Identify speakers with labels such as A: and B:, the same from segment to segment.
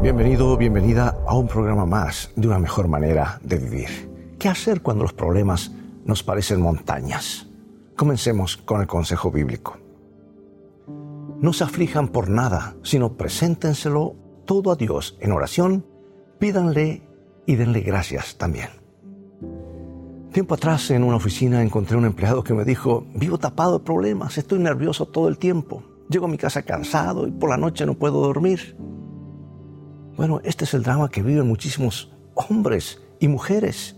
A: Bienvenido, bienvenida a un programa más de una mejor manera de vivir. ¿Qué hacer cuando los problemas nos parecen montañas? Comencemos con el consejo bíblico. No se aflijan por nada, sino preséntenselo todo a Dios en oración, pídanle y denle gracias también. Tiempo atrás en una oficina encontré un empleado que me dijo, vivo tapado de problemas, estoy nervioso todo el tiempo, llego a mi casa cansado y por la noche no puedo dormir. Bueno, este es el drama que viven muchísimos hombres y mujeres,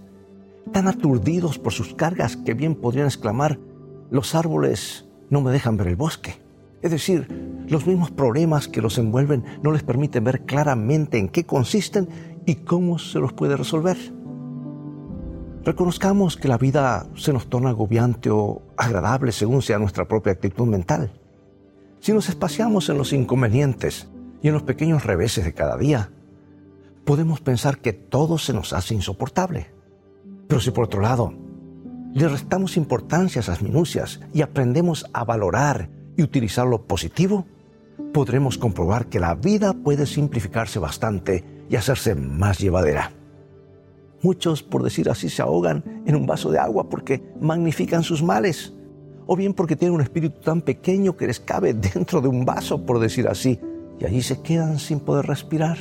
A: tan aturdidos por sus cargas que bien podrían exclamar, los árboles no me dejan ver el bosque. Es decir, los mismos problemas que los envuelven no les permiten ver claramente en qué consisten y cómo se los puede resolver. Reconozcamos que la vida se nos torna agobiante o agradable según sea nuestra propia actitud mental. Si nos espaciamos en los inconvenientes, y en los pequeños reveses de cada día, podemos pensar que todo se nos hace insoportable. Pero si por otro lado le restamos importancia a esas minucias y aprendemos a valorar y utilizar lo positivo, podremos comprobar que la vida puede simplificarse bastante y hacerse más llevadera. Muchos, por decir así, se ahogan en un vaso de agua porque magnifican sus males, o bien porque tienen un espíritu tan pequeño que les cabe dentro de un vaso, por decir así, y allí se quedan sin poder respirar.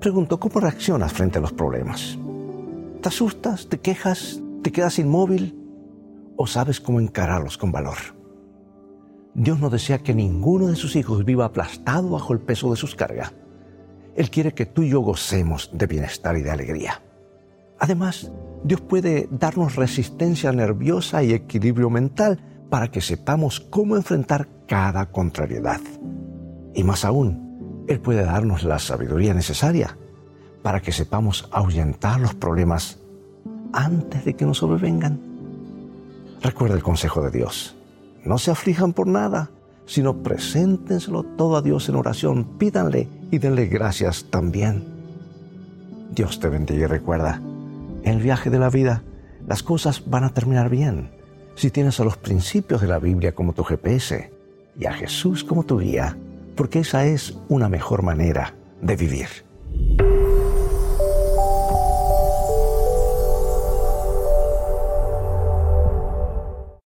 A: Pregunto, ¿cómo reaccionas frente a los problemas? ¿Te asustas? ¿Te quejas? ¿Te quedas inmóvil? ¿O sabes cómo encararlos con valor? Dios no desea que ninguno de sus hijos viva aplastado bajo el peso de sus cargas. Él quiere que tú y yo gocemos de bienestar y de alegría. Además, Dios puede darnos resistencia nerviosa y equilibrio mental para que sepamos cómo enfrentar cada contrariedad. Y más aún, Él puede darnos la sabiduría necesaria para que sepamos ahuyentar los problemas antes de que nos sobrevengan. Recuerda el consejo de Dios. No se aflijan por nada, sino preséntenselo todo a Dios en oración, pídanle y denle gracias también. Dios te bendiga y recuerda, en el viaje de la vida las cosas van a terminar bien si tienes a los principios de la Biblia como tu GPS y a Jesús como tu guía porque esa es una mejor manera de vivir.